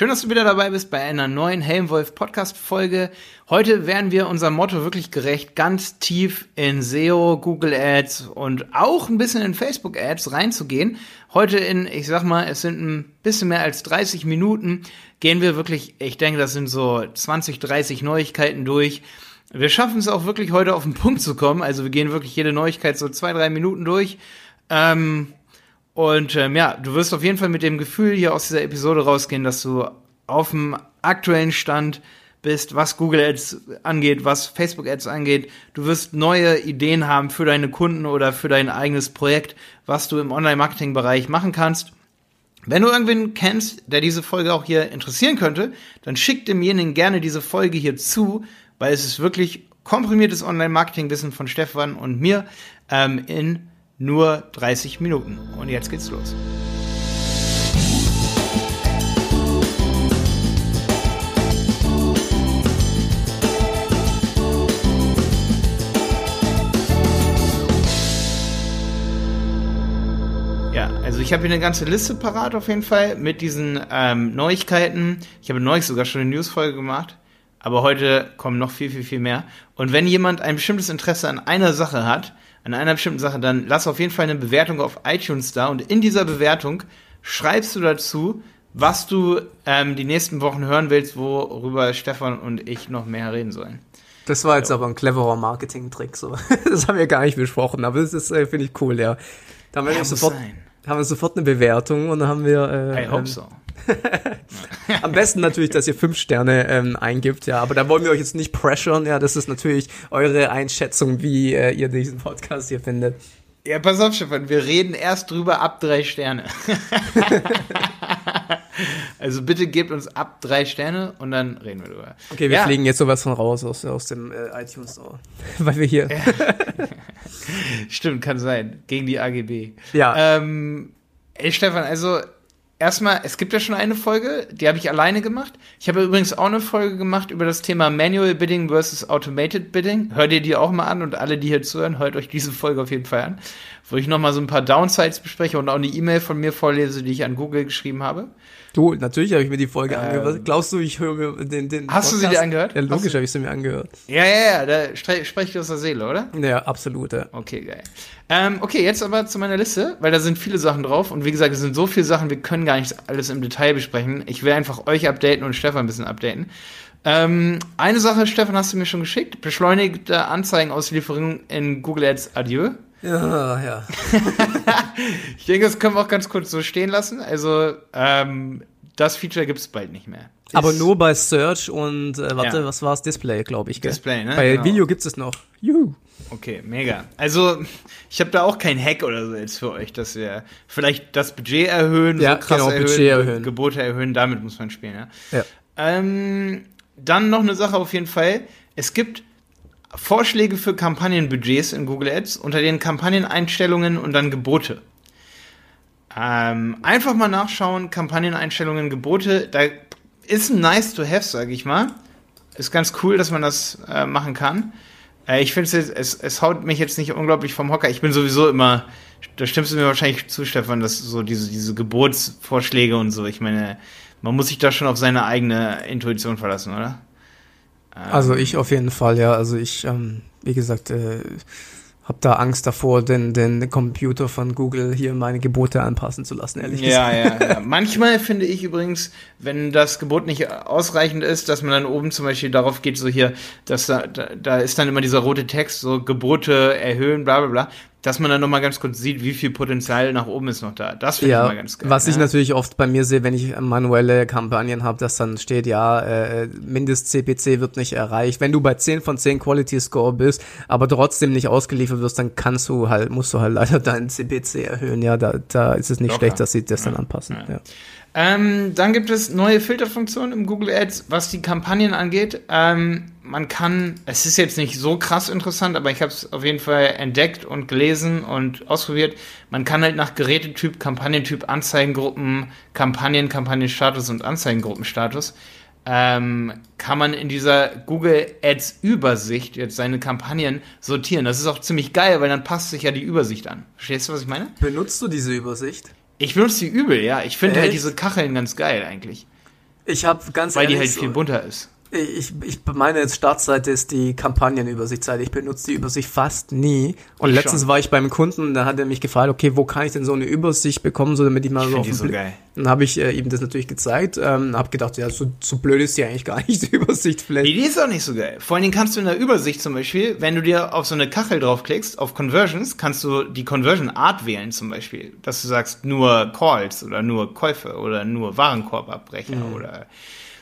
Schön, dass du wieder dabei bist bei einer neuen Helmwolf Podcast Folge. Heute werden wir unserem Motto wirklich gerecht, ganz tief in SEO, Google Ads und auch ein bisschen in Facebook Ads reinzugehen. Heute in, ich sag mal, es sind ein bisschen mehr als 30 Minuten, gehen wir wirklich, ich denke, das sind so 20, 30 Neuigkeiten durch. Wir schaffen es auch wirklich heute auf den Punkt zu kommen. Also wir gehen wirklich jede Neuigkeit so zwei, drei Minuten durch. Ähm, und ähm, ja, du wirst auf jeden Fall mit dem Gefühl hier aus dieser Episode rausgehen, dass du auf dem aktuellen Stand bist, was Google Ads angeht, was Facebook Ads angeht. Du wirst neue Ideen haben für deine Kunden oder für dein eigenes Projekt, was du im Online-Marketing-Bereich machen kannst. Wenn du irgendwen kennst, der diese Folge auch hier interessieren könnte, dann schick demjenigen gerne diese Folge hier zu, weil es ist wirklich komprimiertes Online-Marketing-Wissen von Stefan und mir ähm, in nur 30 Minuten. Und jetzt geht's los. Ja, also ich habe hier eine ganze Liste parat auf jeden Fall mit diesen ähm, Neuigkeiten. Ich habe neulich sogar schon eine Newsfolge gemacht, aber heute kommen noch viel, viel, viel mehr. Und wenn jemand ein bestimmtes Interesse an einer Sache hat, an einer bestimmten Sache, dann lass auf jeden Fall eine Bewertung auf iTunes da und in dieser Bewertung schreibst du dazu, was du ähm, die nächsten Wochen hören willst, worüber Stefan und ich noch mehr reden sollen. Das war jetzt so. aber ein cleverer Marketing-Trick, so. Das haben wir gar nicht besprochen, aber das ist, äh, finde ich cool, ja. Da haben wir, ja, sofort, haben wir sofort eine Bewertung und dann haben wir. Äh, I hope ähm, so. Am besten natürlich, dass ihr fünf Sterne ähm, eingibt, ja. Aber da wollen wir euch jetzt nicht pressuren, ja. Das ist natürlich eure Einschätzung, wie äh, ihr diesen Podcast hier findet. Ja, pass auf, Stefan, wir reden erst drüber ab drei Sterne. also bitte gebt uns ab drei Sterne und dann reden wir drüber. Okay, wir ja. fliegen jetzt sowas von raus aus, aus dem äh, iTunes Store. Weil wir hier. Stimmt, kann sein. Gegen die AGB. Ja. Ähm, ey, Stefan, also erstmal, es gibt ja schon eine Folge, die habe ich alleine gemacht. Ich habe übrigens auch eine Folge gemacht über das Thema Manual Bidding versus Automated Bidding. Hört ihr die auch mal an und alle, die hier zuhören, hört euch diese Folge auf jeden Fall an, wo ich nochmal so ein paar Downsides bespreche und auch eine E-Mail von mir vorlese, die ich an Google geschrieben habe. Du, natürlich habe ich mir die Folge ähm, angehört. Glaubst du, ich höre mir den, den Hast Podcast? du sie dir angehört? Ja, logisch habe ich sie mir angehört. Ja, ja, ja, da spreche ich aus der Seele, oder? Ja, absolut, ja. Okay, geil. Ähm, okay, jetzt aber zu meiner Liste, weil da sind viele Sachen drauf und wie gesagt, es sind so viele Sachen, wir können gar nicht alles im Detail besprechen. Ich will einfach euch updaten und Stefan ein bisschen updaten. Ähm, eine Sache, Stefan, hast du mir schon geschickt. Beschleunigte Anzeigenauslieferung in Google Ads Adieu. Ja, ja. ich denke, das können wir auch ganz kurz so stehen lassen. Also, ähm, das Feature gibt es bald nicht mehr. Aber nur bei Search und, äh, warte, ja. was war es? Display, glaube ich. Gell? Display, ne? Bei genau. Video gibt es noch. Juhu. Okay, mega. Also, ich habe da auch kein Hack oder so jetzt für euch, dass wir vielleicht das Budget erhöhen, ja, so krass genau, erhöhen, Budget erhöhen, Gebote erhöhen, damit muss man spielen, ja. ja. Ähm, dann noch eine Sache auf jeden Fall. Es gibt Vorschläge für Kampagnenbudgets in Google Ads unter den Kampagneneinstellungen und dann Gebote. Ähm, einfach mal nachschauen, Kampagneneinstellungen, Gebote. Da ist ein nice to have, sage ich mal. Ist ganz cool, dass man das äh, machen kann. Äh, ich finde es, es haut mich jetzt nicht unglaublich vom Hocker. Ich bin sowieso immer, da stimmst du mir wahrscheinlich zu, Stefan, dass so diese, diese Gebotsvorschläge und so, ich meine, man muss sich da schon auf seine eigene Intuition verlassen, oder? Ähm, also ich auf jeden Fall, ja. Also ich, ähm, wie gesagt, äh, habe da Angst davor, den, den Computer von Google hier meine Gebote anpassen zu lassen, ehrlich ja, gesagt. Ja, ja. Manchmal finde ich übrigens, wenn das Gebot nicht ausreichend ist, dass man dann oben zum Beispiel darauf geht, so hier, dass da, da, da ist dann immer dieser rote Text, so Gebote erhöhen, bla bla bla dass man dann nochmal ganz kurz sieht, wie viel Potenzial nach oben ist noch da. Das finde ja, ich immer ganz geil. Was ja. ich natürlich oft bei mir sehe, wenn ich manuelle Kampagnen habe, dass dann steht, ja, äh, Mindest-CPC wird nicht erreicht. Wenn du bei 10 von 10 Quality Score bist, aber trotzdem nicht ausgeliefert wirst, dann kannst du halt, musst du halt leider deinen CPC erhöhen. Ja, da, da ist es nicht Locker. schlecht, dass sie das ja. dann anpassen. Ja. Ähm, dann gibt es neue Filterfunktionen im Google Ads, was die Kampagnen angeht. Ähm, man kann, es ist jetzt nicht so krass interessant, aber ich habe es auf jeden Fall entdeckt und gelesen und ausprobiert. Man kann halt nach Gerätetyp, Kampagnentyp, Anzeigengruppen, Kampagnen, Kampagnenstatus und Anzeigengruppenstatus ähm, kann man in dieser Google Ads Übersicht jetzt seine Kampagnen sortieren. Das ist auch ziemlich geil, weil dann passt sich ja die Übersicht an. Verstehst du, was ich meine? Benutzt du diese Übersicht? Ich benutze die übel, ja. Ich finde halt diese Kacheln ganz geil eigentlich. Ich habe ganz Weil die ehrlich halt so- viel bunter ist. Ich, ich meine jetzt Startseite ist die Kampagnenübersichtsseite. Ich benutze die Übersicht fast nie. Und Ich letztens schon. war ich beim Kunden, da hat er mich gefragt, okay, wo kann ich denn so eine Übersicht bekommen, so damit ich mal Ich so auf die den so geil. Dann habe ich äh, ihm das natürlich gezeigt, ähm, habe gedacht, ja, so, so blöd ist die eigentlich gar nicht, die Übersicht vielleicht. Die Idee ist auch nicht so geil. Vor allen Dingen kannst du in der Übersicht zum Beispiel, wenn du dir auf so eine Kachel draufklickst, auf Conversions, kannst du die Conversion Art wählen zum Beispiel. Dass du sagst nur Calls oder nur Käufe oder nur Warenkorbabbrecher oder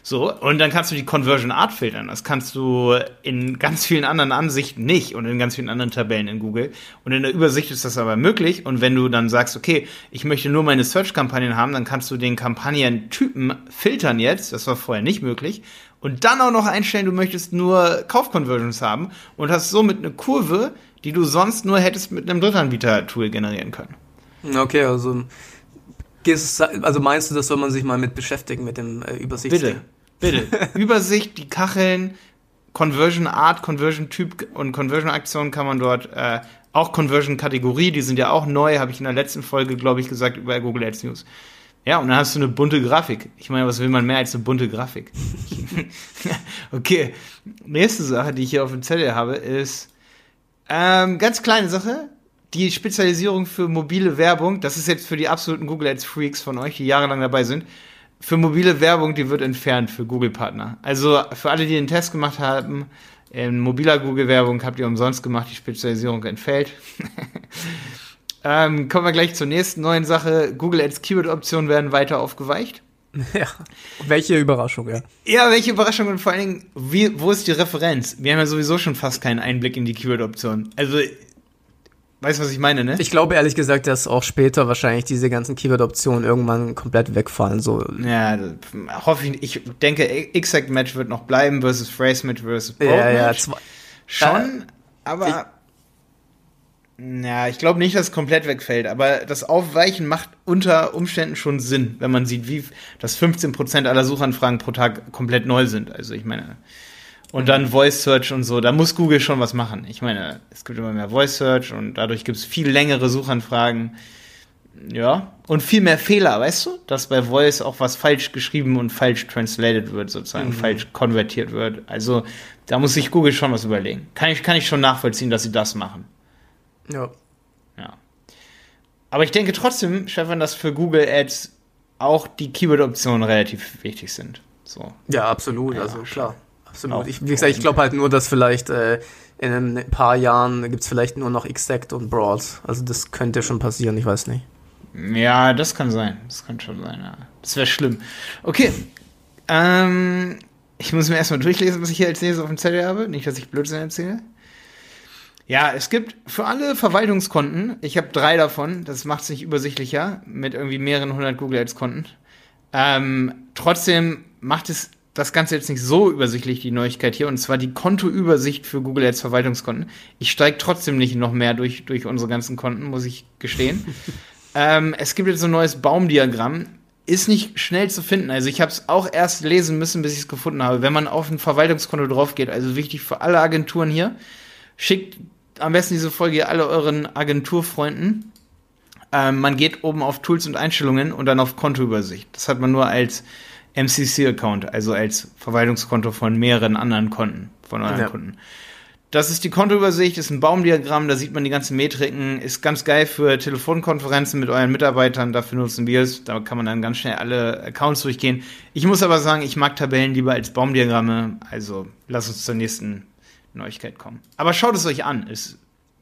so. Und dann kannst du die Conversion Art filtern. Das kannst du in ganz vielen anderen Ansichten nicht und in ganz vielen anderen Tabellen in Google. Und in der Übersicht ist das aber möglich. Und wenn du dann sagst, okay, ich möchte nur meine Search-Kampagnen haben, dann kannst du den Kampagnentypen filtern jetzt. Das war vorher nicht möglich. Und dann auch noch einstellen, du möchtest nur Kauf-Conversions haben und hast somit eine Kurve, die du sonst nur hättest mit einem Drittanbieter-Tool generieren können. Okay, also, also meinst du, das soll man sich mal mit beschäftigen, mit dem äh, Übersicht? Bitte, bitte. Übersicht, die Kacheln, Conversion Art, Conversion Typ und Conversion Aktion kann man dort, äh, auch Conversion Kategorie, die sind ja auch neu, habe ich in der letzten Folge, glaube ich, gesagt, über Google Ads News. Ja, und dann hast du eine bunte Grafik. Ich meine, was will man mehr als eine bunte Grafik? okay, nächste Sache, die ich hier auf dem Zettel habe, ist ähm, ganz kleine Sache. Die Spezialisierung für mobile Werbung, das ist jetzt für die absoluten Google Ads Freaks von euch, die jahrelang dabei sind. Für mobile Werbung, die wird entfernt für Google-Partner. Also für alle, die den Test gemacht haben, in mobiler Google-Werbung habt ihr umsonst gemacht, die Spezialisierung entfällt. ähm, kommen wir gleich zur nächsten neuen Sache. Google Ads Keyword-Optionen werden weiter aufgeweicht. Ja. Welche Überraschung, ja. Ja, welche Überraschung und vor allen Dingen, wie, wo ist die Referenz? Wir haben ja sowieso schon fast keinen Einblick in die Keyword-Optionen. Also, weißt du, was ich meine, ne? Ich glaube ehrlich gesagt, dass auch später wahrscheinlich diese ganzen Keyword-Optionen irgendwann komplett wegfallen. So, ja, hoffe ich. Ich denke, Exact Match wird noch bleiben versus Phrase Match versus Broad ja, zwei, Schon, aber. Ja, ich glaube nicht, dass es komplett wegfällt, aber das Aufweichen macht unter Umständen schon Sinn, wenn man sieht, wie dass 15% aller Suchanfragen pro Tag komplett neu sind. Also ich meine. Und dann Voice Search und so, da muss Google schon was machen. Ich meine, es gibt immer mehr Voice Search und dadurch gibt es viel längere Suchanfragen. Ja. Und viel mehr Fehler, weißt du? Dass bei Voice auch was falsch geschrieben und falsch translated wird, sozusagen, falsch konvertiert wird. Also, da muss sich Google schon was überlegen. Kann ich, kann ich schon nachvollziehen, dass sie das machen. ja. Ja. Aber ich denke trotzdem, Stefan, dass für Google Ads auch die Keyword-Optionen relativ wichtig sind. So. ja, absolut, Ja, also klar. Absolut. Auch- Ich, wie gesagt, ich glaube halt nur, dass vielleicht äh, in ein paar Jahren gibt's vielleicht nur noch Exact und Broad. Also das könnte schon passieren, ich weiß nicht. Ja, das kann sein. Das kann schon sein, ja. Das wäre schlimm. Okay. Ähm, ich muss mir erstmal durchlesen, was ich hier als nächstes auf dem Zettel habe. Nicht, dass ich Blödsinn erzähle. Ja, es gibt für alle Verwaltungskonten, ich habe drei davon, das macht es nicht übersichtlicher, mit irgendwie mehreren hundert Google Ads-Konten. Ähm, trotzdem macht es das Ganze jetzt nicht so übersichtlich, die Neuigkeit hier, und zwar die Kontoübersicht für Google Ads Verwaltungskonten. Ich steige trotzdem nicht noch mehr durch, durch unsere ganzen Konten, muss ich gestehen. ähm, es gibt jetzt so ein neues Baumdiagramm, ist nicht schnell zu finden. Also ich habe es auch erst lesen müssen, bis ich es gefunden habe. Wenn man auf ein Verwaltungskonto drauf geht, also wichtig für alle Agenturen hier, schickt am besten diese Folge alle euren Agenturfreunden. Ähm, man geht oben auf Tools und Einstellungen und dann auf Kontoübersicht. Das hat man nur als MCC-Account, also als Verwaltungskonto von mehreren anderen Konten, von euren Ja. Kunden. Das ist die Kontoübersicht, ist ein Baumdiagramm, da sieht man die ganzen Metriken, ist ganz geil für Telefonkonferenzen mit euren Mitarbeitern, dafür nutzen wir es, da kann man dann ganz schnell alle Accounts durchgehen. Ich muss aber sagen, ich mag Tabellen lieber als Baumdiagramme, also lasst uns zur nächsten Neuigkeit kommen. Aber schaut es euch an, ist,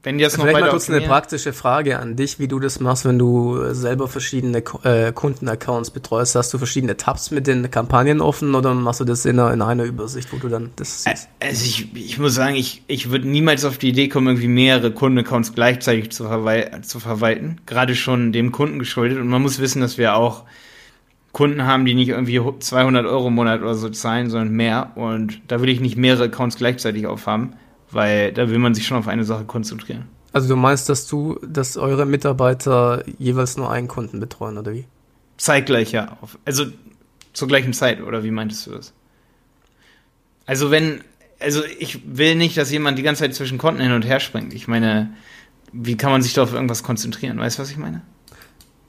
wenn ihr das noch Vielleicht mal kurz eine praktische Frage an dich, wie du das machst, wenn du selber verschiedene äh, Kundenaccounts betreust. Hast du verschiedene Tabs mit den Kampagnen offen oder machst du das in einer, in einer Übersicht, wo du dann das siehst? Also ich, ich muss sagen, ich, ich würde niemals auf die Idee kommen, irgendwie mehrere Kundenaccounts gleichzeitig zu, verwal zu verwalten. Gerade schon dem Kunden geschuldet. Und man muss wissen, dass wir auch Kunden haben, die nicht irgendwie 200 Euro im Monat oder so zahlen, sondern mehr. Und da will ich nicht mehrere Accounts gleichzeitig aufhaben, weil da will man sich schon auf eine Sache konzentrieren. Also du meinst, dass du, dass eure Mitarbeiter jeweils nur einen Kunden betreuen, oder wie? Zeitgleich ja. Also zur gleichen Zeit, oder wie meintest du das? Also wenn, also ich will nicht, dass jemand die ganze Zeit zwischen Konten hin und her springt. Ich meine, wie kann man sich da auf irgendwas konzentrieren? Weißt du, was ich meine?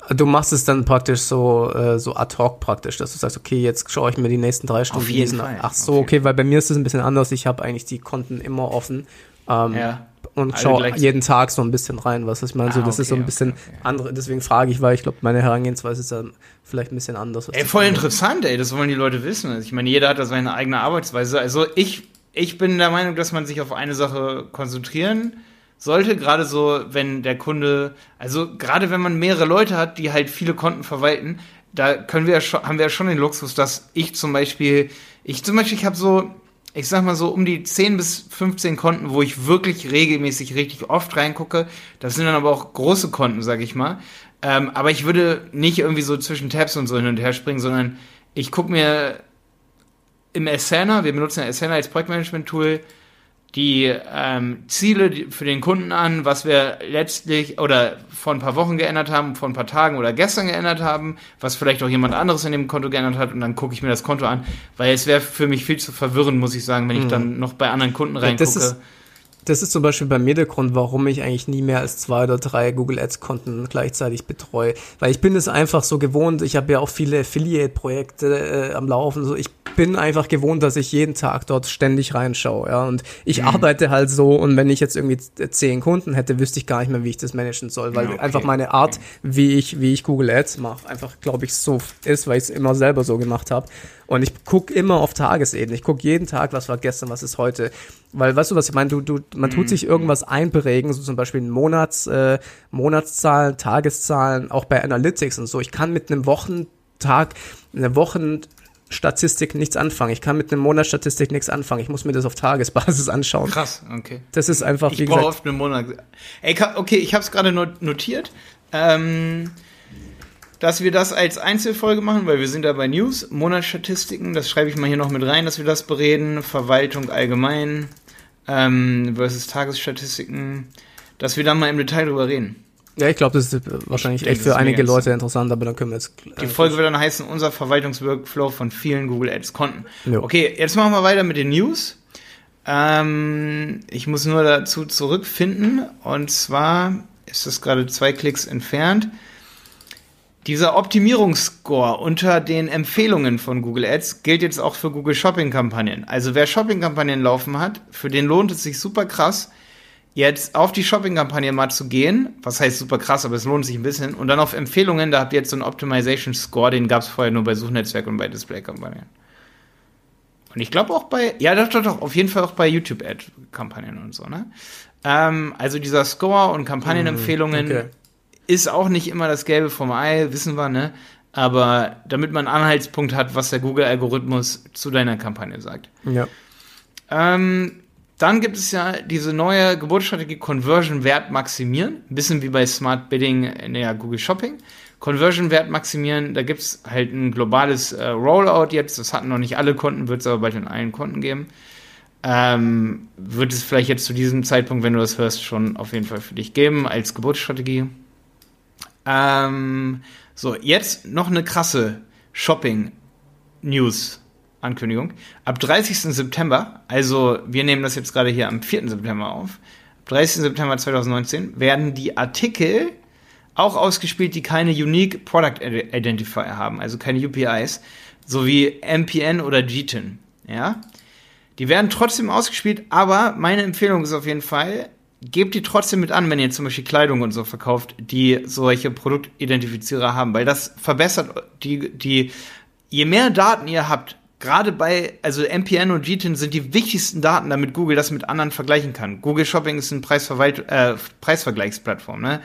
Du machst es dann praktisch so, äh, so ad hoc praktisch, dass du sagst, okay, jetzt schaue ich mir die nächsten drei Stunden diesen-. Ach so, okay, weil bei mir ist es ein bisschen anders. Ich habe eigentlich die Konten immer offen. Ähm, Ja. Und Alle schaue jeden Tag so ein bisschen rein, was ich meine. so, Ah, das ist so okay, ein bisschen okay, okay. andere, deswegen frage ich, weil ich glaube, meine Herangehensweise ist dann vielleicht ein bisschen anders. Ey, voll interessant, ey, das wollen die Leute wissen. Also ich meine, jeder hat da seine eigene Arbeitsweise. Also ich, ich bin der Meinung, dass man sich auf eine Sache konzentrieren sollte, gerade so, wenn der Kunde, also gerade wenn man mehrere Leute hat, die halt viele Konten verwalten, da können wir ja schon, haben wir ja schon den Luxus, dass ich zum Beispiel, ich zum Beispiel, ich habe so, ich sag mal so um die 10 bis 15 Konten, wo ich wirklich regelmäßig richtig oft reingucke. Das sind dann aber auch große Konten, sag ich mal. Ähm, aber ich würde nicht irgendwie so zwischen Tabs und so hin und her springen, sondern ich gucke mir im Asana, wir benutzen ja Asana als Projektmanagement-Tool, die ähm, Ziele für den Kunden an, was wir letztlich oder vor ein paar Wochen geändert haben, vor ein paar Tagen oder gestern geändert haben, was vielleicht auch jemand anderes in dem Konto geändert hat und dann gucke ich mir das Konto an, weil es wäre für mich viel zu verwirrend, muss ich sagen, wenn ich dann noch bei anderen Kunden Ja, reingucke. ist- Das ist zum Beispiel bei mir der Grund, warum ich eigentlich nie mehr als zwei oder drei Google Ads Konten gleichzeitig betreue. Weil ich bin es einfach so gewohnt. Ich habe ja auch viele Affiliate-Projekte äh, am Laufen. So, ich bin einfach gewohnt, dass ich jeden Tag dort ständig reinschaue. Ja, und ich Mhm. arbeite halt so. Und wenn ich jetzt irgendwie z- zehn Kunden hätte, wüsste ich gar nicht mehr, wie ich das managen soll, weil okay, einfach meine Art, wie ich wie ich Google Ads mache, einfach glaube ich so ist, weil ich es immer selber so gemacht habe. Und ich gucke immer auf Tagesebene. Ich gucke jeden Tag, was war gestern, was ist heute. Weil, weißt du, was ich meine? Du, du, man tut sich irgendwas einprägen, so zum Beispiel Monats, äh, Monatszahlen, Tageszahlen, auch bei Analytics und so. Ich kann mit einem Wochentag, einer Wochenstatistik nichts anfangen. Ich kann mit einem Monatsstatistik nichts anfangen. Ich muss mir das auf Tagesbasis anschauen. Krass, okay. Das ist einfach, Ich wie brauche gesagt, oft einen Monat. Ey, ka- okay, ich habe es gerade not- notiert, ähm, dass wir das als Einzelfolge machen, weil wir sind da bei News, Monatsstatistiken, das schreibe ich mal hier noch mit rein, dass wir das bereden, Verwaltung allgemein ähm, versus Tagesstatistiken, dass wir da mal im Detail drüber reden. ja, ich glaube, das ist wahrscheinlich echt für einige Leute interessant, aber dann können wir jetzt. äh, Die Folge wird dann heißen, unser Verwaltungsworkflow von vielen Google Ads Konten. Jo. Okay, jetzt machen wir weiter mit den News. Ähm, ich muss nur dazu zurückfinden. Und zwar ist das gerade zwei Klicks entfernt. Dieser Optimierungsscore unter den Empfehlungen von Google Ads gilt jetzt auch für Google Shopping Kampagnen. Also wer Shopping Kampagnen laufen hat, für den lohnt es sich super krass, jetzt auf die Shopping-Kampagne mal zu gehen, was heißt super krass, aber es lohnt sich ein bisschen, und dann auf Empfehlungen, da habt ihr jetzt so einen Optimization-Score, den gab es vorher nur bei Suchnetzwerk und bei Display-Kampagnen. Und ich glaube auch bei, ja doch, doch, doch, auf jeden Fall auch bei YouTube-Ad-Kampagnen und so, ne? Ähm, also dieser Score und Kampagnenempfehlungen okay. Ist auch nicht immer das Gelbe vom Ei, wissen wir, ne? Aber damit man einen Anhaltspunkt hat, was der Google-Algorithmus zu deiner Kampagne sagt. Ja. Ähm, dann gibt es ja diese neue Geburtsstrategie Conversion Wert maximieren. Ein bisschen wie bei Smart Bidding in der Google Shopping. Conversion Wert maximieren, da gibt es halt ein globales äh, Rollout jetzt. Das hatten noch nicht alle Kunden, wird es aber bald in allen Kunden geben. Ähm, wird es vielleicht jetzt zu diesem Zeitpunkt, wenn du das hörst, schon auf jeden Fall für dich geben als Geburtsstrategie. Ähm, so, jetzt noch eine krasse Shopping-News. Ankündigung. Ab 30. September, also wir nehmen das jetzt gerade hier am 4. September auf, ab 30. September 2019 werden die Artikel auch ausgespielt, die keine Unique Product Identifier haben, also keine UPIs, sowie MPN oder GTIN. Ja? Die werden trotzdem ausgespielt, aber meine Empfehlung ist auf jeden Fall, gebt die trotzdem mit an, wenn ihr zum Beispiel Kleidung und so verkauft, die solche Produktidentifizierer haben, weil das verbessert die, die, je mehr Daten ihr habt, gerade bei, also MPN und GTIN sind die wichtigsten Daten, damit Google das mit anderen vergleichen kann. Google Shopping ist ein Preisverwalt äh, Preisvergleichsplattform, ne?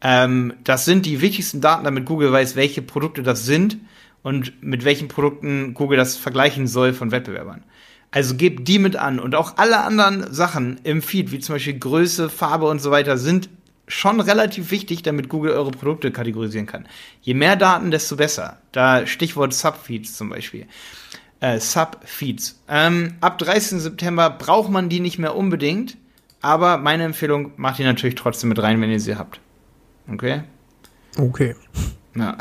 Ähm, das sind die wichtigsten Daten, damit Google weiß, welche Produkte das sind und mit welchen Produkten Google das vergleichen soll von Wettbewerbern. Also gebt die mit an und auch alle anderen Sachen im Feed, wie zum Beispiel Größe, Farbe und so weiter, sind schon relativ wichtig, damit Google eure Produkte kategorisieren kann. Je mehr Daten, desto besser. Da Stichwort Subfeeds zum Beispiel. Äh, Subfeeds. Ähm, ab 30. September braucht man die nicht mehr unbedingt, aber meine Empfehlung, macht die natürlich trotzdem mit rein, wenn ihr sie habt. Okay? Okay. Ja.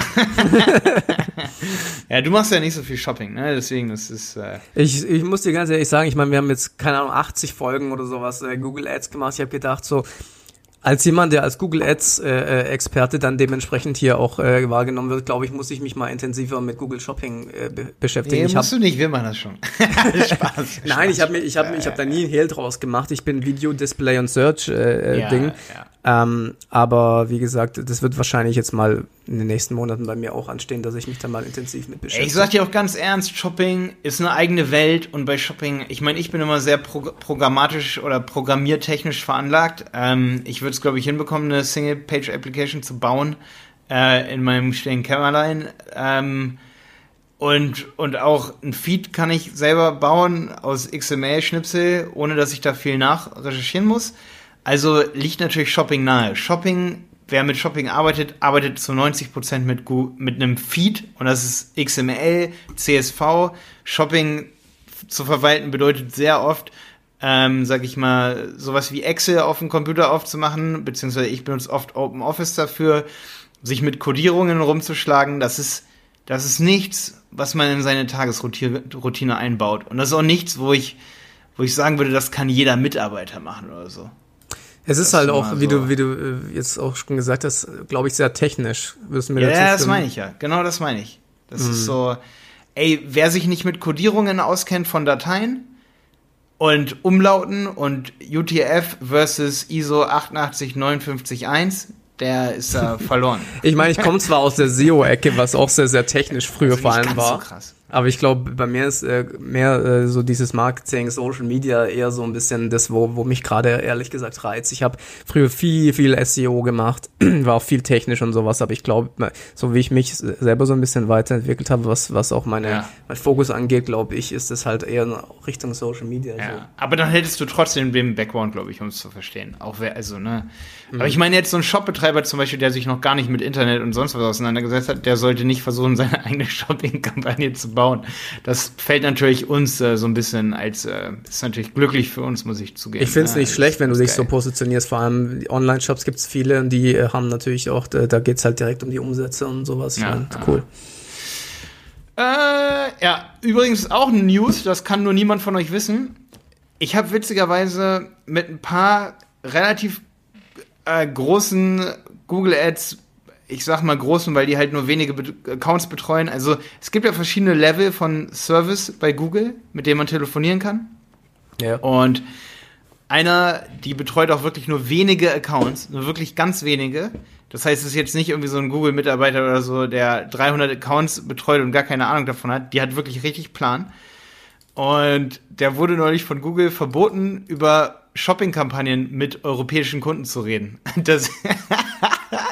ja, du machst ja nicht so viel Shopping, ne? Deswegen, das ist. Äh, Ich, ich muss dir ganz ehrlich sagen, ich meine, wir haben jetzt, keine Ahnung, 80 Folgen oder sowas äh, Google Ads gemacht. Ich habe gedacht, so, als jemand, der als Google Ads äh, äh, Experte dann dementsprechend hier auch äh, wahrgenommen wird, glaube ich, muss ich mich mal intensiver mit Google Shopping äh, be beschäftigen. Nee, ich musst hab, du nicht, wir machen das schon. Spaß. Nein, ich habe mir, ich habe, ich habe da nie ein Hehl draus gemacht. Ich bin Video, Display und Search äh, ja, Ding. Ja. Ähm, aber wie gesagt, das wird wahrscheinlich jetzt mal in den nächsten Monaten bei mir auch anstehen, dass ich mich da mal intensiv mit beschäftige. Ich sag dir auch ganz ernst, Shopping ist eine eigene Welt und bei Shopping, ich meine, ich bin immer sehr pro programmatisch oder programmiertechnisch veranlagt. Ähm, ich würde es, glaube ich, hinbekommen, eine Single-Page-Application zu bauen äh, in meinem stillen Kämmerlein. Ähm, und, und auch ein Feed kann ich selber bauen aus XML-Schnipsel, ohne dass ich da viel nachrecherchieren muss. Also liegt natürlich Shopping nahe. Shopping, wer mit Shopping arbeitet, arbeitet zu 90% mit, mit einem Feed und das ist XML, CSV. Shopping zu verwalten bedeutet sehr oft, ähm, sag ich mal, sowas wie Excel auf dem Computer aufzumachen, beziehungsweise ich benutze oft Open Office dafür, sich mit Codierungen rumzuschlagen. Das ist, das ist nichts, was man in seine Tagesroutine einbaut. Und das ist auch nichts, wo ich, wo ich sagen würde, das kann jeder Mitarbeiter machen oder so. Es ist halt auch, wie so. du, wie du äh, jetzt auch schon gesagt hast, glaube ich, sehr technisch. Wirst du mir ja, das meine ich ja. Genau das meine ich. Das mhm. ist so, ey, wer sich nicht mit Codierungen auskennt von Dateien und Umlauten und UTF versus ISO 88951, der ist da verloren. ich meine, ich komme zwar aus der SEO-Ecke, was auch sehr, sehr technisch früher also vor allem war. So krass. Aber ich glaube, bei mir ist äh, mehr äh, so dieses Marketing, Social Media eher so ein bisschen das, wo, wo mich gerade ehrlich gesagt reizt. Ich habe früher viel, viel SEO gemacht, war auch viel technisch und sowas, aber ich glaube, so wie ich mich selber so ein bisschen weiterentwickelt habe, was, was auch meine, ja. mein Fokus angeht, glaube ich, ist es halt eher Richtung Social Media. Ja. So. Aber dann hättest du trotzdem den Background, glaube ich, um es zu verstehen. Auch wer, also, ne. Mhm. Aber ich meine jetzt so ein Shopbetreiber zum Beispiel, der sich noch gar nicht mit Internet und sonst was auseinandergesetzt hat, der sollte nicht versuchen, seine eigene Shopping-Kampagne zu bauen. Das fällt natürlich uns äh, so ein bisschen als, äh, ist natürlich glücklich für uns, muss ich zugeben. Ich finde es nicht schlecht, wenn du dich geil. so positionierst. Vor allem Online-Shops gibt es viele, die äh, haben natürlich auch, da, da geht es halt direkt um die Umsätze und sowas. Ja, ja. cool. Äh, ja, übrigens auch eine News, das kann nur niemand von euch wissen. Ich habe witzigerweise mit ein paar relativ äh, großen Google Ads ich sag mal großen, weil die halt nur wenige Be Accounts betreuen. Also es gibt ja verschiedene Level von Service bei Google, mit denen man telefonieren kann. Ja. Und einer, die betreut auch wirklich nur wenige Accounts, nur wirklich ganz wenige. Das heißt, es ist jetzt nicht irgendwie so ein Google-Mitarbeiter oder so, der 300 Accounts betreut und gar keine Ahnung davon hat. Die hat wirklich richtig Plan. Und der wurde neulich von Google verboten, über Shopping-Kampagnen mit europäischen Kunden zu reden. Das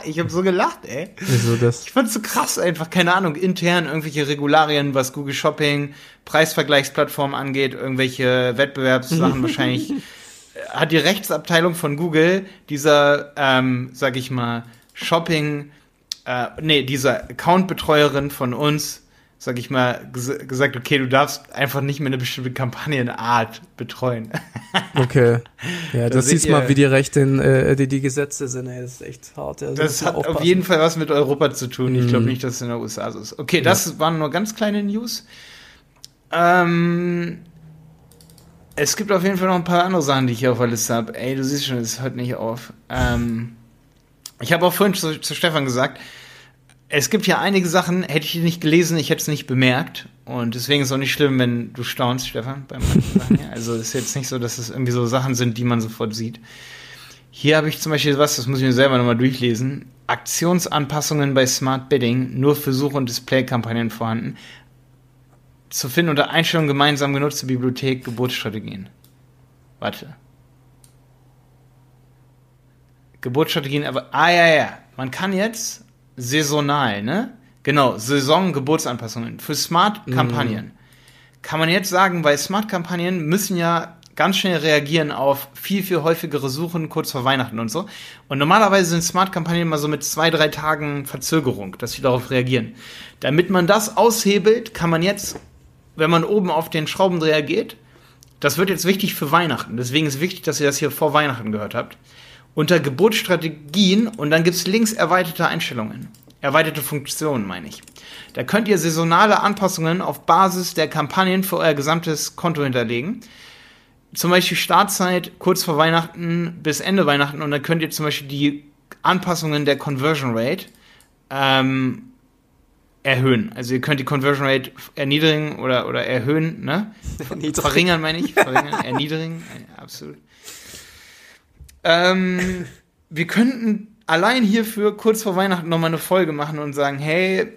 ich habe so gelacht, ey. Wieso das? Ich fand's so krass einfach, keine Ahnung, intern irgendwelche Regularien, was Google Shopping, Preisvergleichsplattformen angeht, irgendwelche Wettbewerbssachen wahrscheinlich. Hat die Rechtsabteilung von Google dieser, ähm, sag ich mal, Shopping, äh, nee, dieser Account-Betreuerin von uns sag ich mal, ges gesagt, okay, du darfst einfach nicht mehr eine bestimmte Kampagnenart betreuen. okay. Ja, das siehst mal, wie die Rechte, äh, die, die Gesetze sind, ey, das ist echt hart. Also das hat aufpassen. auf jeden Fall was mit Europa zu tun. Ich glaube mhm. nicht, dass es in der USA so ist. Okay, das ja. waren nur ganz kleine News. Ähm, es gibt auf jeden Fall noch ein paar andere Sachen, die ich hier auf der Liste habe. Ey, du siehst schon, es hört nicht auf. Ähm, ich habe auch vorhin zu, zu Stefan gesagt, es gibt ja einige Sachen, hätte ich nicht gelesen, ich hätte es nicht bemerkt. Und deswegen ist es auch nicht schlimm, wenn du staunst, Stefan, bei manchen Sachen. Ja. Also es ist jetzt nicht so, dass es irgendwie so Sachen sind, die man sofort sieht. Hier habe ich zum Beispiel was, das muss ich mir selber nochmal durchlesen. Aktionsanpassungen bei Smart Bidding, nur für Such- und Display-Kampagnen vorhanden. Zu finden unter Einstellung gemeinsam genutzte Bibliothek, Geburtsstrategien. Warte. Geburtsstrategien, aber, ah ja, ja. Man kann jetzt saisonal, ne? Genau, Saison-Geburtsanpassungen für Smart-Kampagnen. Mhm. Kann man jetzt sagen, weil Smart-Kampagnen müssen ja ganz schnell reagieren auf viel, viel häufigere Suchen kurz vor Weihnachten und so. Und normalerweise sind Smart-Kampagnen immer so mit zwei, drei Tagen Verzögerung, dass sie darauf reagieren. Damit man das aushebelt, kann man jetzt, wenn man oben auf den Schraubendreher geht, das wird jetzt wichtig für Weihnachten. Deswegen ist wichtig, dass ihr das hier vor Weihnachten gehört habt unter Geburtsstrategien und dann gibt es links erweiterte Einstellungen. Erweiterte Funktionen, meine ich. Da könnt ihr saisonale Anpassungen auf Basis der Kampagnen für euer gesamtes Konto hinterlegen. zum Beispiel Startzeit kurz vor Weihnachten bis Ende Weihnachten und dann könnt ihr zum Beispiel die Anpassungen der Conversion Rate ähm, erhöhen. Also ihr könnt die Conversion Rate erniedrigen oder, oder erhöhen, ne? Verringern meine ich, verringern, erniedrigen, absolut. Ähm, wir könnten allein hierfür kurz vor Weihnachten nochmal eine Folge machen und sagen, hey,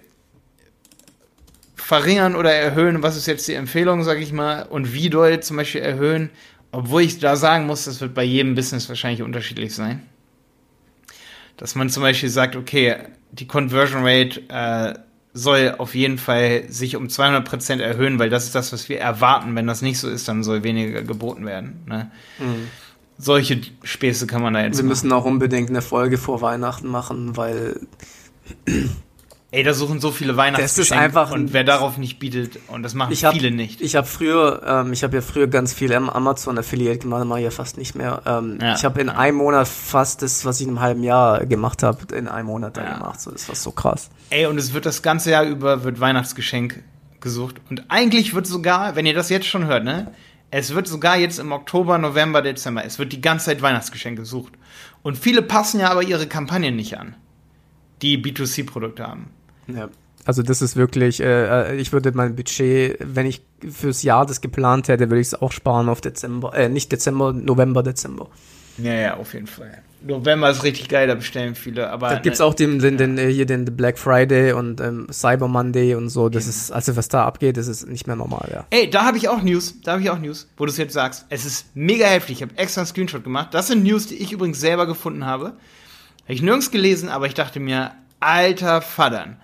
verringern oder erhöhen, was ist jetzt die Empfehlung, sag ich mal, und wie doll zum Beispiel erhöhen, obwohl ich da sagen muss, das wird bei jedem Business wahrscheinlich unterschiedlich sein. Dass man zum Beispiel sagt, okay, die Conversion Rate äh, soll auf jeden Fall sich um 200% erhöhen, weil das ist das, was wir erwarten. Wenn das nicht so ist, dann soll weniger geboten werden. Ne? Mhm. Solche Späße kann man da jetzt Wir machen. müssen auch unbedingt eine Folge vor Weihnachten machen, weil Ey, da suchen so viele Weihnachtsgeschenke und wer darauf nicht bietet, und das machen hab, viele nicht. Ich habe früher, ähm, ich habe ja früher ganz viel Amazon Affiliate gemacht, mache ich ja fast nicht mehr. Ähm, ja. Ich habe in einem Monat fast das, was ich in einem halben Jahr gemacht habe, in einem Monat ja. gemacht. So, das war so krass. Ey, und es wird das ganze Jahr über wird Weihnachtsgeschenk gesucht und eigentlich wird sogar, wenn ihr das jetzt schon hört, ne, es wird sogar jetzt im Oktober, November, Dezember, es wird die ganze Zeit Weihnachtsgeschenk gesucht. Und viele passen ja aber ihre Kampagnen nicht an, die B2C-Produkte haben. Ja. Also das ist wirklich, äh, äh, ich würde mein Budget, wenn ich fürs Jahr das geplant hätte, würde ich es auch sparen auf Dezember, äh, nicht Dezember, November, Dezember. Ja, ja, auf jeden Fall. November ist richtig geil, da bestellen viele, aber. Da gibt's ne, auch den, den, den, äh, hier den Black Friday und ähm, Cyber Monday und so. Das mhm. ist, also was da abgeht, das ist nicht mehr normal, ja. Ey, da habe ich auch News, da habe ich auch News, wo du es jetzt sagst. Es ist mega heftig. Ich habe extra einen Screenshot gemacht. Das sind News, die ich übrigens selber gefunden habe. Habe ich nirgends gelesen, aber ich dachte mir, alter Vadern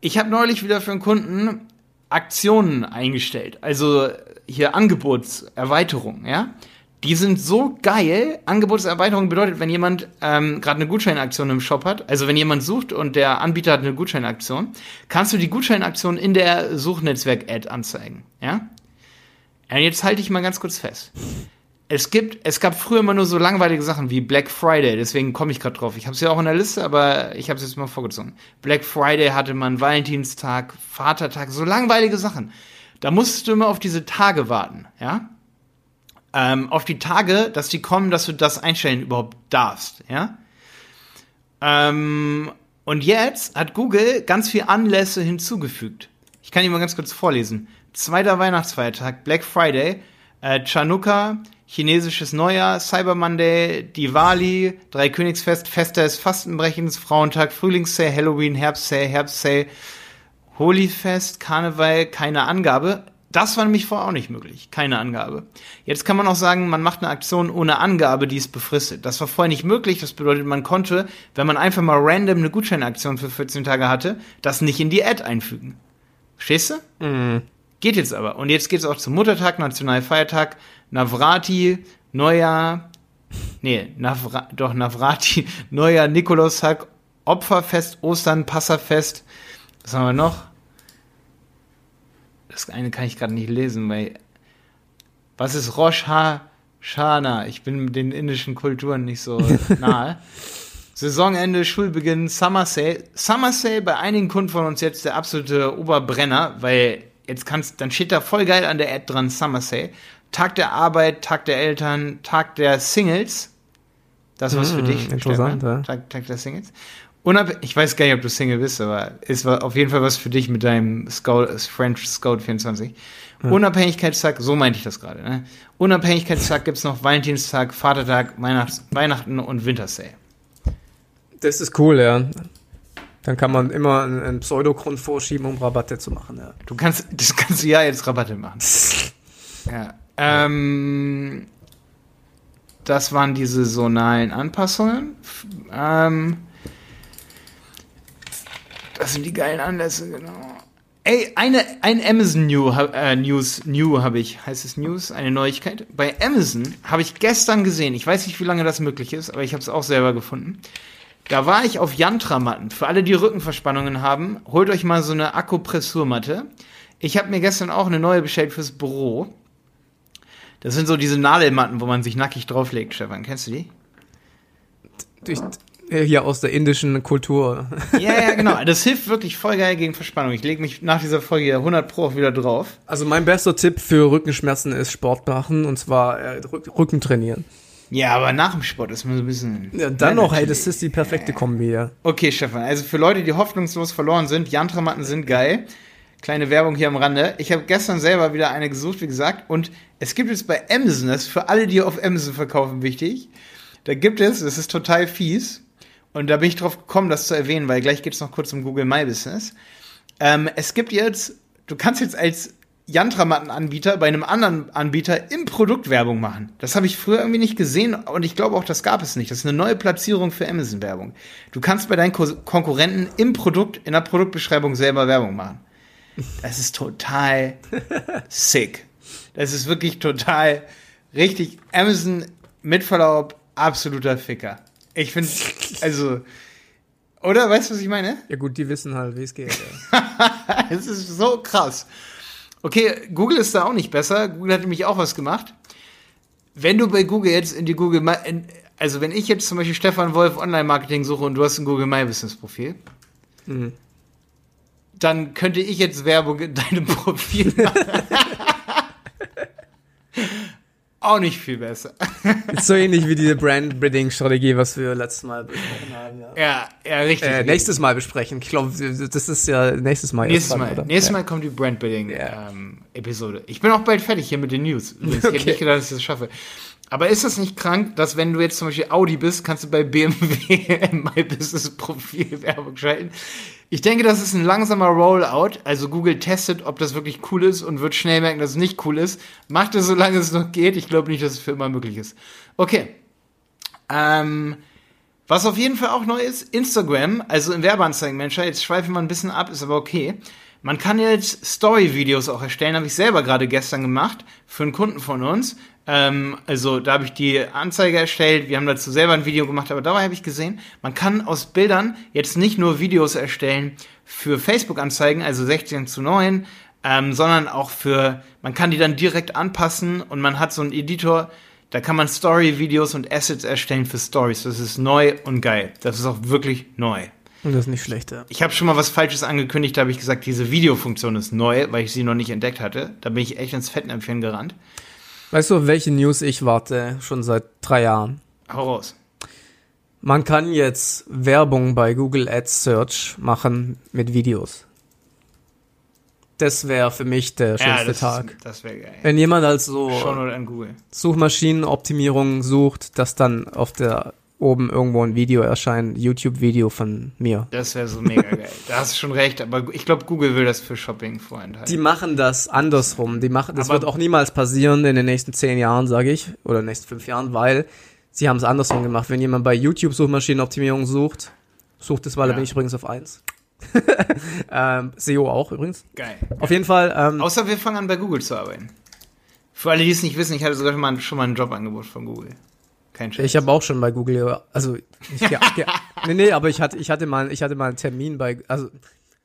ich habe neulich wieder für einen Kunden Aktionen eingestellt. Also hier Angebotserweiterung, ja. Die sind so geil. Angebotserweiterung bedeutet, wenn jemand ähm, gerade eine Gutscheinaktion im Shop hat, also wenn jemand sucht und der Anbieter hat eine Gutscheinaktion, kannst du die Gutscheinaktion in der Suchnetzwerk-Ad anzeigen, ja? Und jetzt halte ich mal ganz kurz fest es gibt, es gab früher immer nur so langweilige Sachen wie Black Friday, deswegen komme ich gerade drauf. Ich habe es ja auch in der Liste, aber ich habe es jetzt mal vorgezogen. Black Friday hatte man Valentinstag, Vatertag, so langweilige Sachen. Da musstest du immer auf diese Tage warten, ja? Ähm, auf die Tage, dass die kommen, dass du das einstellen überhaupt darfst, ja? Ähm, und jetzt hat Google ganz viele Anlässe hinzugefügt. Ich kann die mal ganz kurz vorlesen. Zweiter Weihnachtsfeiertag, Black Friday, äh, Chanukka, chinesisches Neujahr, Cyber Monday, Diwali, Dreikönigsfest, Fest des Fastenbrechens, Frauentag, Frühlingssale, Halloween, Herbstsale, Herbstsale, Holyfest, Karneval, keine Angabe. Das war nämlich vorher auch nicht möglich. Keine Angabe. Jetzt kann man auch sagen, man macht eine Aktion ohne Angabe, die ist befristet. Das war vorher nicht möglich. Das bedeutet, man konnte, wenn man einfach mal random eine Gutscheinaktion für 14 Tage hatte, das nicht in die Ad einfügen. Verstehst du? Mhm. Geht jetzt aber. Und jetzt geht es auch zum Muttertag, Nationalfeiertag, Navrati, Neujahr, nee, Navra, doch Navrati, Neujahr, Nikolaustag, Opferfest, Ostern, Passafest. Was haben wir noch? Das eine kann ich gerade nicht lesen, weil. Was ist Rosh Hashanah? Ich bin mit den indischen Kulturen nicht so nahe. Saisonende, Schulbeginn, Summer Sale. Summer Sale bei einigen Kunden von uns jetzt der absolute Oberbrenner, weil jetzt kannst, dann steht da voll geil an der Ad dran Summer Sale. Tag der Arbeit, Tag der Eltern, Tag der Singles. Das ist was für hm, dich. Interessant, ja. Tag, Tag der Singles. Unab ich weiß gar nicht, ob du Single bist, aber ist auf jeden Fall was für dich mit deinem Scout, French Scout 24. Ja. Unabhängigkeitstag, so meinte ich das gerade. Ne? Unabhängigkeitstag gibt's noch Valentinstag, Vatertag, Weihnachts Weihnachten und Wintersale. Das ist cool, ja. Dann kann man immer einen Pseudogrund vorschieben, um Rabatte zu machen. Ja. Du kannst das ganze Jahr jetzt Rabatte machen. ja. Ähm, das waren die saisonalen Anpassungen. Ähm, das sind die geilen Anlässe, genau. Ey, eine, ein Amazon New, äh, News, New habe ich, heißt es News, eine Neuigkeit. Bei Amazon habe ich gestern gesehen, ich weiß nicht, wie lange das möglich ist, aber ich habe es auch selber gefunden. Da war ich auf Yantra-Matten. Für alle, die Rückenverspannungen haben, holt euch mal so eine Akupressurmatte. Ich habe mir gestern auch eine neue bestellt fürs Büro. Das sind so diese Nadelmatten, wo man sich nackig drauflegt, Stefan. Kennst du die? Durch, äh, hier aus der indischen Kultur. Ja, ja, genau. Das hilft wirklich voll geil gegen Verspannung. Ich lege mich nach dieser Folge 100 Pro auch wieder drauf. Also mein bester Tipp für Rückenschmerzen ist Sport machen und zwar äh, Rücken trainieren. Ja, aber nach dem Sport ist man so ein bisschen. Ja, dann noch, hey, das ist die perfekte Kombi, ja. Okay, Stefan, also für Leute, die hoffnungslos verloren sind, Jantramatten sind geil. Kleine Werbung hier am Rande. Ich habe gestern selber wieder eine gesucht, wie gesagt, und es gibt es bei Amazon, das ist für alle, die auf Amazon verkaufen, wichtig. Da gibt es, das ist total fies, und da bin ich drauf gekommen, das zu erwähnen, weil gleich geht es noch kurz um Google My Business. Ähm, es gibt jetzt, du kannst jetzt als Yantramatten-Anbieter bei einem anderen Anbieter im Produkt Werbung machen. Das habe ich früher irgendwie nicht gesehen und ich glaube auch, das gab es nicht. Das ist eine neue Platzierung für Amazon-Werbung. Du kannst bei deinen Ko Konkurrenten im Produkt, in der Produktbeschreibung selber Werbung machen. Das ist total sick. Das ist wirklich total richtig. Amazon mit Verlaub absoluter Ficker. Ich finde, also, oder? Weißt du, was ich meine? Ja gut, die wissen halt, wie es geht. Es ist so krass. Okay, Google ist da auch nicht besser. Google hat nämlich auch was gemacht. Wenn du bei Google jetzt in die Google, My, in, also wenn ich jetzt zum Beispiel Stefan Wolf Online-Marketing suche und du hast ein Google My Business Profil, mhm. dann könnte ich jetzt Werbung in deinem Profil machen. auch nicht viel besser. Ist so ähnlich wie diese Brand-Building-Strategie, was wir letztes Mal besprochen haben. Ja, ja, ja richtig, äh, Nächstes Mal besprechen. Ich glaube, das ist ja nächstes Mal. Nächstes Mal. Oder? Nächstes Mal kommt die Brand-Building-Episode. Ähm, ich bin auch bald fertig hier mit den News. Ich okay. hätte nicht gedacht, dass ich das schaffe. Aber ist das nicht krank, dass wenn du jetzt zum Beispiel Audi bist, kannst du bei BMW My Business Profil Werbung schalten? Ich denke, das ist ein langsamer Rollout. Also Google testet, ob das wirklich cool ist und wird schnell merken, dass es nicht cool ist. Macht es, solange es noch geht. Ich glaube nicht, dass es für immer möglich ist. Okay. Ähm, was auf jeden Fall auch neu ist, Instagram, also im Werbeanzeigen-Manager, jetzt schweifen wir ein bisschen ab, ist aber okay. Man kann jetzt Story-Videos auch erstellen, habe ich selber gerade gestern gemacht, für einen Kunden von uns. Ähm, also da habe ich die Anzeige erstellt, wir haben dazu selber ein Video gemacht, aber dabei habe ich gesehen, man kann aus Bildern jetzt nicht nur Videos erstellen für Facebook-Anzeigen, also 16 zu 9, ähm, sondern auch für, man kann die dann direkt anpassen und man hat so einen Editor, da kann man Story-Videos und Assets erstellen für Stories. Das ist neu und geil. Das ist auch wirklich neu. Und das ist nicht schlecht, ja. Ich habe schon mal was Falsches angekündigt, da habe ich gesagt, diese Videofunktion ist neu, weil ich sie noch nicht entdeckt hatte. Da bin ich echt ins Fettnäpfchen gerannt. Weißt du, welche News ich warte? Schon seit drei Jahren. Hau raus. Man kann jetzt Werbung bei Google Ads Search machen mit Videos. Das wäre für mich der schönste ja, das Tag. Ist, das wäre geil. Wenn jemand also Suchmaschinenoptimierung sucht, dass dann auf der oben irgendwo ein Video erscheint, YouTube-Video von mir. Das wäre so mega geil. Da hast du schon recht, aber ich glaube, Google will das für Shopping vorenthalten. Die machen das andersrum. Die machen, das aber wird auch niemals passieren in den nächsten zehn Jahren, sage ich, oder in den nächsten fünf Jahren, weil sie haben es andersrum gemacht. Wenn jemand bei YouTube Suchmaschinenoptimierung sucht, sucht es, weil ja. da bin ich übrigens auf eins. ähm, SEO auch übrigens. Geil. Auf jeden Fall. Ähm, Außer wir fangen an bei Google zu arbeiten. Für alle, die es nicht wissen, ich hatte sogar schon mal, schon mal ein Jobangebot von Google. Kein Scheiß. Ich habe auch schon bei Google, also ich, ja, ja, nee, nee, aber ich hatte, ich hatte mal, ich hatte mal einen Termin bei, also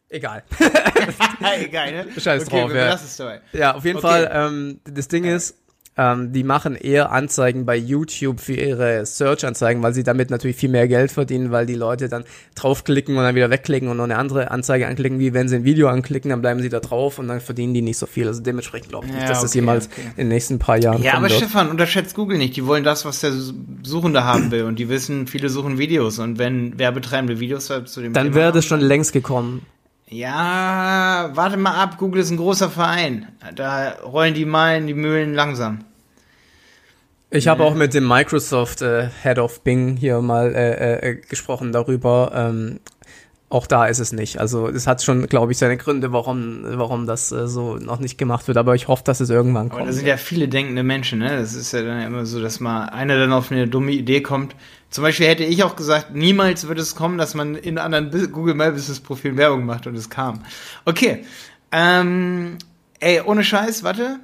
egal. egal, ne? Scheiß okay, drauf, ja. Ja, auf jeden okay. Fall. Ähm, das Ding ist, ähm, die machen eher Anzeigen bei YouTube für ihre Search-Anzeigen, weil sie damit natürlich viel mehr Geld verdienen, weil die Leute dann draufklicken und dann wieder wegklicken und noch eine andere Anzeige anklicken, wie wenn sie ein Video anklicken, dann bleiben sie da drauf und dann verdienen die nicht so viel. Also dementsprechend glaube ich nicht, ja, dass okay, das jemals okay. in den nächsten paar Jahren Ja, aber wird. Stefan, unterschätzt Google nicht. Die wollen das, was der Suchende haben will und die wissen, viele suchen Videos und wenn Werbetreibende Videos zu dem Dann wäre das schon längst gekommen. Ja, warte mal ab, Google ist ein großer Verein. Da rollen die Malen, die Mühlen langsam. Ich habe auch mit dem Microsoft äh, Head of Bing hier mal äh, äh, gesprochen darüber. Ähm, auch da ist es nicht. Also es hat schon, glaube ich, seine Gründe, warum, warum das äh, so noch nicht gemacht wird. Aber ich hoffe, dass es irgendwann kommt. Aber da sind ja viele denkende Menschen. Ne? Das ist ja dann immer so, dass mal einer dann auf eine dumme Idee kommt. Zum Beispiel hätte ich auch gesagt, niemals wird es kommen, dass man in anderen Google My Business Profilen Werbung macht und es kam. Okay. Ähm, ey, ohne Scheiß, warte.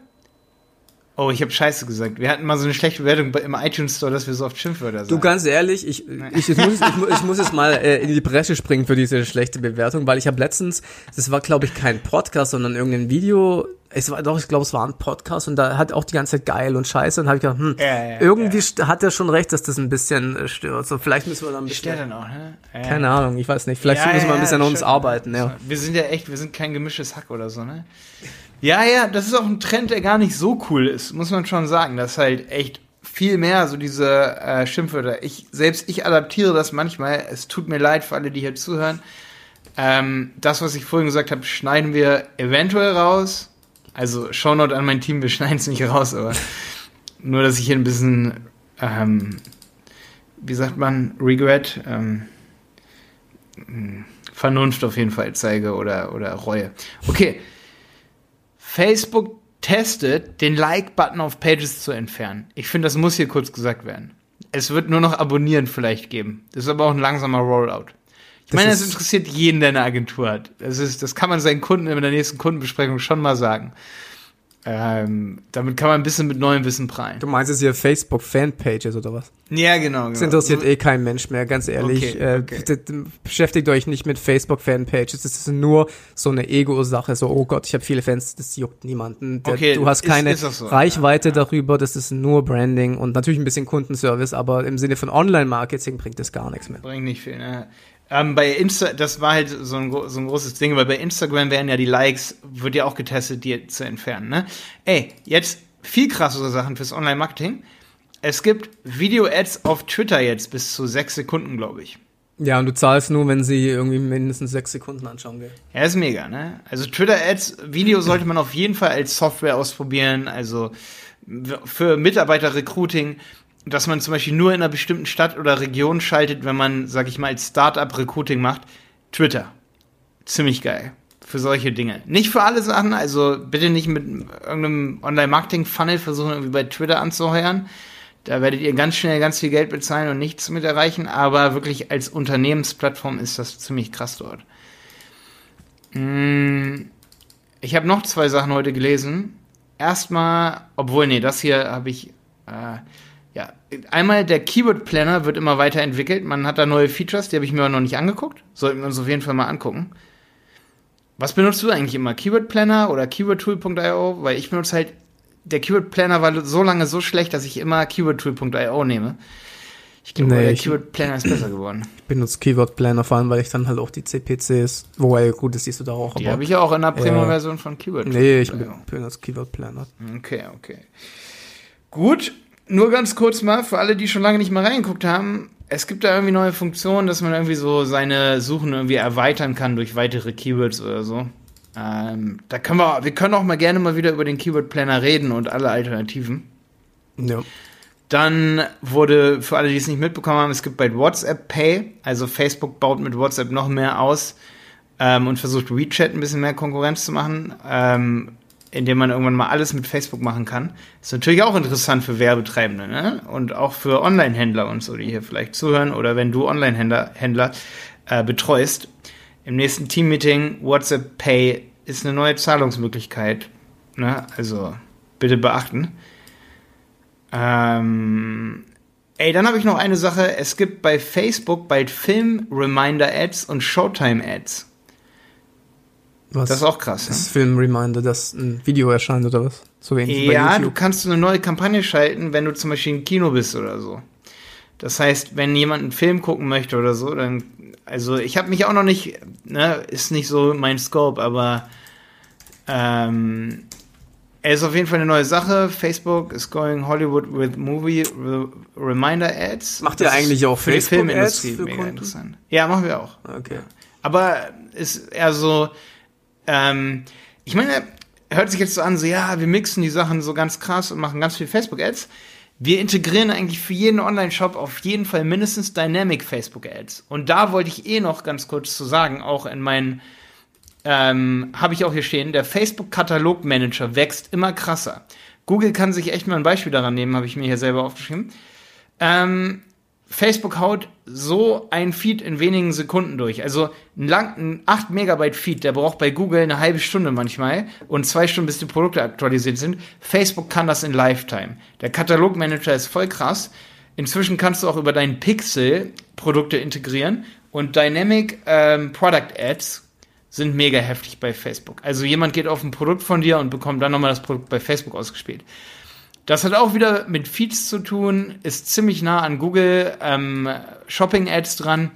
Oh, ich habe Scheiße gesagt. Wir hatten mal so eine schlechte Bewertung im iTunes Store, dass wir so oft Schimpfwörter sagen. Du, ganz ehrlich, ich, ich, ich, muss, ich, ich muss jetzt mal äh, in die Bresche springen für diese schlechte Bewertung, weil ich habe letztens, das war glaube ich kein Podcast, sondern irgendein Video, es war doch, ich glaube, es war ein Podcast und da hat auch die ganze Zeit geil und scheiße und habe ich gedacht, hm, Ja, ja, irgendwie st- hat er schon recht, dass das ein bisschen äh, stört. So, vielleicht müssen wir da ein bisschen, Stört dann auch, ne? Ja. keine Ahnung, ich weiß nicht, vielleicht Ja, müssen wir ein ja, bisschen an uns arbeiten, ja. Wir sind ja echt, wir sind kein gemischtes Hack oder so, ne? Ja, ja, das ist auch ein Trend, der gar nicht so cool ist, muss man schon sagen. Das ist halt echt viel mehr so diese äh, Schimpfwörter. Ich, selbst ich adaptiere das manchmal. Es tut mir leid für alle, die hier zuhören. Ähm, das, was ich vorhin gesagt habe, schneiden wir eventuell raus. Also Shownote an mein Team, wir schneiden es nicht raus, aber nur, dass ich hier ein bisschen, ähm, wie sagt man, Regret, ähm, Vernunft auf jeden Fall zeige oder, oder Reue. Okay. Facebook testet, den Like-Button auf Pages zu entfernen. Ich finde, das muss hier kurz gesagt werden. Es wird nur noch Abonnieren vielleicht geben. Das ist aber auch ein langsamer Rollout. Ich meine, das ist- interessiert jeden, der eine Agentur hat. Das, ist, das kann man seinen Kunden in der nächsten Kundenbesprechung schon mal sagen. Ähm, damit kann man ein bisschen mit neuem Wissen prallen. Du meinst jetzt hier Facebook-Fanpages oder was? Ja, genau. genau. Das interessiert eh kein Mensch mehr, ganz ehrlich. Okay, äh, okay. bitte, beschäftigt euch nicht mit Facebook-Fanpages. Das ist nur so eine Ego-Sache. So, oh Gott, ich habe viele Fans, das juckt niemanden. Der, Okay, du hast ist- keine ist auch so, Reichweite ja, ja. darüber. Das ist nur Branding und natürlich ein bisschen Kundenservice, aber im Sinne von Online-Marketing bringt das gar nichts mehr. Bringt nicht viel, ne? Ähm, bei Insta, das war halt so ein, so ein großes Ding, weil bei Instagram werden ja die Likes, wird ja auch getestet, die zu entfernen, ne? Ey, jetzt viel krassere Sachen fürs Online-Marketing. Es gibt Video-Ads auf Twitter jetzt bis zu sechs Sekunden, glaube ich. Ja, und du zahlst nur, wenn sie irgendwie mindestens sechs Sekunden anschauen, gell? Ja, ist mega, ne? Also Twitter-Ads, Video sollte man auf jeden Fall als Software ausprobieren, also für Mitarbeiter-Recruiting, dass man zum Beispiel nur in einer bestimmten Stadt oder Region schaltet, wenn man, sag ich mal, als Startup Recruiting macht. Twitter. Ziemlich geil. Für solche Dinge. Nicht für alle Sachen, also bitte nicht mit irgendeinem Online-Marketing-Funnel versuchen, irgendwie bei Twitter anzuheuern. Da werdet ihr ganz schnell ganz viel Geld bezahlen und nichts mit erreichen, aber wirklich als Unternehmensplattform ist das ziemlich krass dort. Mm, Ich habe noch zwei Sachen heute gelesen. Erstmal, obwohl, nee, das hier habe ich. Äh, ja, einmal der Keyword Planner wird immer weiterentwickelt. Man hat da neue Features, die habe ich mir aber noch nicht angeguckt. Sollten wir uns auf jeden Fall mal angucken. Was benutzt du eigentlich immer? Keyword Planner oder keywordtool.io? Weil ich benutze halt. Der Keyword Planner war so lange so schlecht, dass ich immer keywordtool.io nehme. Ich glaube, Nee, der Keyword Planner ist besser geworden. Ich benutze Keyword Planner vor allem, weil ich dann halt auch die CPCs, wobei gut, das siehst du da auch. Die habe ich ja auch in der Premium-Version von Keyword. nee, ich benutze Keyword Planner. Okay, okay. Gut, nur ganz kurz mal, für alle, die schon lange nicht mal reingeguckt haben, es gibt da irgendwie neue Funktionen, dass man irgendwie so seine Suchen irgendwie erweitern kann durch weitere Keywords oder so. Ähm, da können wir, wir können auch mal gerne mal wieder über den Keyword Planner reden und alle Alternativen. Ja. Dann wurde, für alle, die es nicht mitbekommen haben, es gibt bald WhatsApp Pay. Also Facebook baut mit WhatsApp noch mehr aus ähm, und versucht WeChat ein bisschen mehr Konkurrenz zu machen, ähm, indem man irgendwann mal alles mit Facebook machen kann. Ist natürlich auch interessant für Werbetreibende ne? und auch für Online-Händler und so, die hier vielleicht zuhören oder wenn du Online-Händler Händler, äh, betreust. Im nächsten Team-Meeting WhatsApp Pay ist eine neue Zahlungsmöglichkeit. Ne? Also bitte beachten. Ähm, ey, dann habe ich noch eine Sache. Es gibt bei Facebook bald Film-Reminder-Ads und Showtime-Ads. Was? Das ist auch krass. das Film-Reminder, dass ein Video erscheint oder was? So bei Ja, du kannst eine neue Kampagne schalten, wenn du zum Beispiel im Kino bist oder so. Das heißt, wenn jemand einen Film gucken möchte oder so, dann, also ich habe mich auch noch nicht, ne, ist nicht so mein Scope, aber ähm, er ist auf jeden Fall eine neue Sache. Facebook is going Hollywood with Movie Re Reminder Ads. Macht ihr eigentlich auch für die Facebook-Ads Filmindustrie für mega Kunden? interessant. Ja, machen wir auch. Okay. Aber ist eher so, ähm, ich meine, hört sich jetzt so an, so ja, wir mixen die Sachen so ganz krass und machen ganz viel Facebook-Ads. Wir integrieren eigentlich für jeden Online-Shop auf jeden Fall mindestens Dynamic Facebook-Ads. Und da wollte ich eh noch ganz kurz zu sagen, auch in meinen, ähm, habe ich auch hier stehen, der Facebook-Katalog-Manager wächst immer krasser. Google kann sich echt mal ein Beispiel daran nehmen, habe ich mir hier selber aufgeschrieben. Ähm, Facebook haut so ein Feed in wenigen Sekunden durch. Also ein, lang, ein 8 Megabyte Feed, der braucht bei Google eine halbe Stunde manchmal und zwei Stunden, bis die Produkte aktualisiert sind. Facebook kann das in Lifetime. Der Katalogmanager ist voll krass. Inzwischen kannst du auch über deinen Pixel Produkte integrieren und Dynamic ähm, Product Ads sind mega heftig bei Facebook. Also jemand geht auf ein Produkt von dir und bekommt dann nochmal das Produkt bei Facebook ausgespielt. Das hat auch wieder mit Feeds zu tun, ist ziemlich nah an Google ähm, Shopping Ads dran.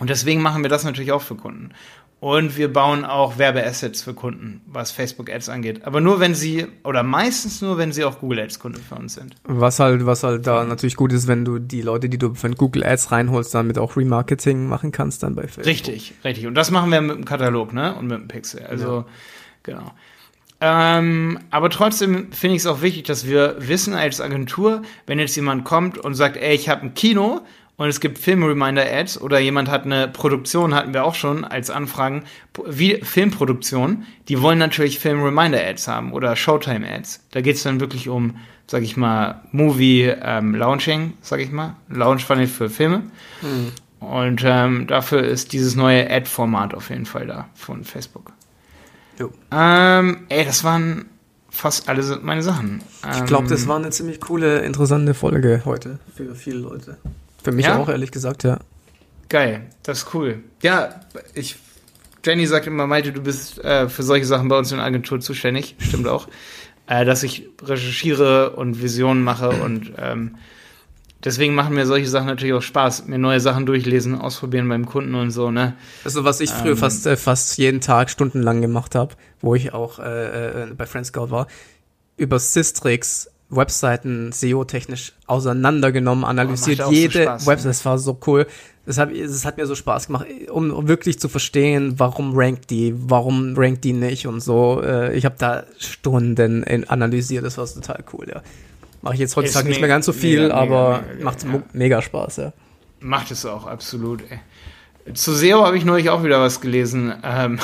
Und deswegen machen wir das natürlich auch für Kunden. Und wir bauen auch Werbeassets für Kunden, was Facebook Ads angeht. Aber nur wenn sie, oder meistens nur, wenn sie auch Google Ads Kunden für uns sind. Was halt, was halt da natürlich gut ist, wenn du die Leute, die du von Google Ads reinholst, damit auch Remarketing machen kannst dann bei Facebook. Richtig, richtig. Und das machen wir mit dem Katalog, ne? Und mit dem Pixel. Also, ja. genau. Ähm, aber trotzdem finde ich es auch wichtig, dass wir wissen als Agentur, wenn jetzt jemand kommt und sagt, ey, ich habe ein Kino und es gibt Film-Reminder-Ads oder jemand hat eine Produktion, hatten wir auch schon als Anfragen, wie Filmproduktion, die wollen natürlich Film-Reminder-Ads haben oder Showtime-Ads. Da geht es dann wirklich um, sag ich mal, Movie-Launching, ähm, sag ich mal, Launch-Funnel für Filme. Hm. Und ähm, dafür ist dieses neue Ad-Format auf jeden Fall da von Facebook. Jo. Ähm, ey, das waren fast alle meine Sachen. Ich glaube, das ähm, war eine ziemlich coole, interessante Folge heute für viele Leute. Für mich ja? auch, ehrlich gesagt, ja. Geil, das ist cool. Ja, ich, Jenny sagt immer, Malte, du bist äh, für solche Sachen bei uns in der Agentur zuständig. Stimmt auch. Äh, dass ich recherchiere und Visionen mache und ähm, deswegen machen mir solche Sachen natürlich auch Spaß. Mir neue Sachen durchlesen, ausprobieren beim Kunden und so, ne? Also was ich früher ähm, fast, äh, fast jeden Tag stundenlang gemacht habe, wo ich auch äh, äh, bei Friendscout war, über Systrix Webseiten SEO-technisch auseinandergenommen, analysiert oh, jede so Website. Das war so cool. Das hat, das hat mir so Spaß gemacht, um wirklich zu verstehen, warum rankt die, warum rankt die nicht und so. Äh, ich habe da Stunden analysiert, das war total cool, ja. Mache ich jetzt heutzutage nicht mehr ganz so viel, mega, aber mega, macht ja. mega Spaß, ja. Macht es auch, absolut, ey. Zu SEO habe ich neulich auch wieder was gelesen. Ähm,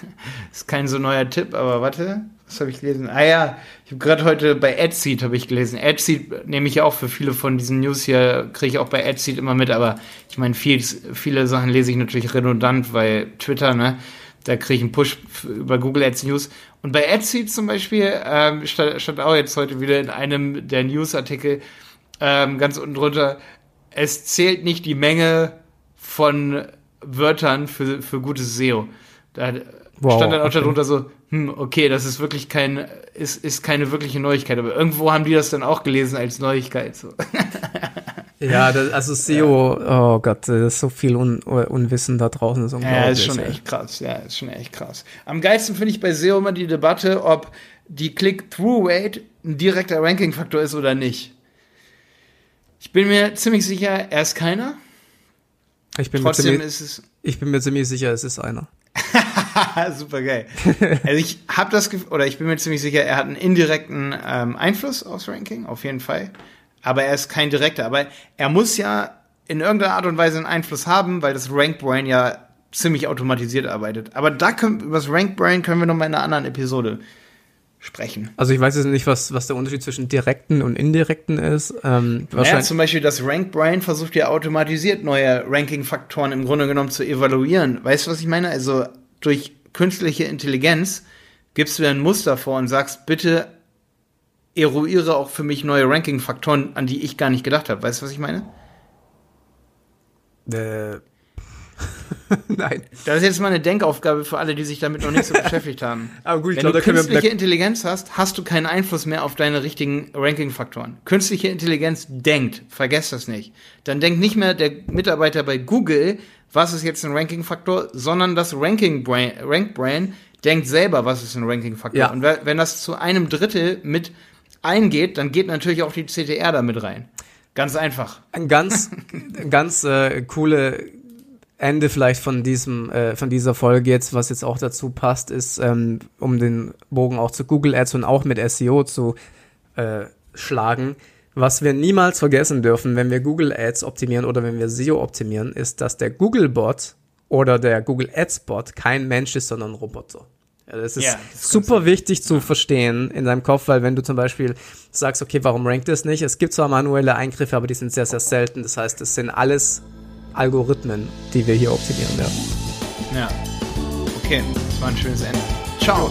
ist kein so neuer Tipp, aber warte, was habe ich gelesen? Ah ja, ich habe gerade heute bei AdSeed habe ich gelesen. AdSeed nehme ich auch für viele von diesen News hier, kriege ich auch bei AdSeed immer mit, aber ich meine, viel, viele Sachen lese ich natürlich redundant, weil Twitter, ne, da kriege ich einen Push über Google Ads News. Und bei AdSeed zum Beispiel ähm, stand, stand auch jetzt heute wieder in einem der Newsartikel ähm, ganz unten drunter, es zählt nicht die Menge von Wörtern für, für gutes SEO. Da wow, stand dann auch okay. darunter so, hm, okay, das ist wirklich kein, ist, ist keine wirkliche Neuigkeit, aber irgendwo haben die das dann auch gelesen als Neuigkeit. So. ja, das, also SEO, oh Gott, das ist so viel Un Unwissen da draußen. Ist ja, ist schon echt krass. Ja, ist schon echt krass. Am geilsten finde ich bei SEO immer die Debatte, ob die Click-Through-Rate ein direkter Ranking-Faktor ist oder nicht. Ich bin mir ziemlich sicher, er ist keiner. Ich bin, Trotzdem mir ziemlich, ist es ich bin mir ziemlich sicher, es ist einer. Super geil. Also ich habe das oder ich bin mir ziemlich sicher, er hat einen indirekten ähm, Einfluss aufs Ranking, auf jeden Fall. Aber er ist kein direkter. Aber er muss ja in irgendeiner Art und Weise einen Einfluss haben, weil das Rank Brain ja ziemlich automatisiert arbeitet. Aber da können, über das Rank Brain können wir noch mal in einer anderen Episode sprechen. Also ich weiß jetzt nicht, was, was der Unterschied zwischen direkten und indirekten ist. Ähm, naja, zum Beispiel das Rank Brain versucht ja automatisiert neue Ranking-Faktoren im Grunde genommen zu evaluieren. Weißt du, was ich meine? Also durch künstliche Intelligenz gibst du ein Muster vor und sagst, bitte eruiere auch für mich neue Ranking-Faktoren, an die ich gar nicht gedacht habe. Weißt du, was ich meine? Äh, Nein. Das ist jetzt mal eine Denkaufgabe für alle, die sich damit noch nicht so beschäftigt haben. Aber gut, ich Wenn glaub, du künstliche Intelligenz hast, hast du keinen Einfluss mehr auf deine richtigen Ranking-Faktoren. Künstliche Intelligenz denkt, vergesst das nicht. Dann denkt nicht mehr der Mitarbeiter bei Google, was ist jetzt ein Ranking-Faktor, sondern das Ranking-Brain Rank -Brain denkt selber, was ist ein Ranking-Faktor. Ja. Und wenn das zu einem Drittel mit eingeht, dann geht natürlich auch die CTR da mit rein. Ganz einfach. Ein ganz, ganz äh, coole Ende vielleicht von diesem, äh, von dieser Folge jetzt, was jetzt auch dazu passt, ist, ähm, um den Bogen auch zu Google Ads und auch mit SEO zu äh, schlagen. Was wir niemals vergessen dürfen, wenn wir Google Ads optimieren oder wenn wir SEO optimieren, ist, dass der Google Bot oder der Google Ads Bot kein Mensch ist, sondern ein Roboter. Das ist, ja, das super wichtig zu verstehen in deinem Kopf, weil wenn du zum Beispiel sagst, okay, warum rankt es nicht? Es gibt zwar manuelle Eingriffe, aber die sind sehr, sehr selten. Das heißt, es sind alles Algorithmen, die wir hier optimieren werden. Ja. Okay, das war ein schönes Ende. Ciao.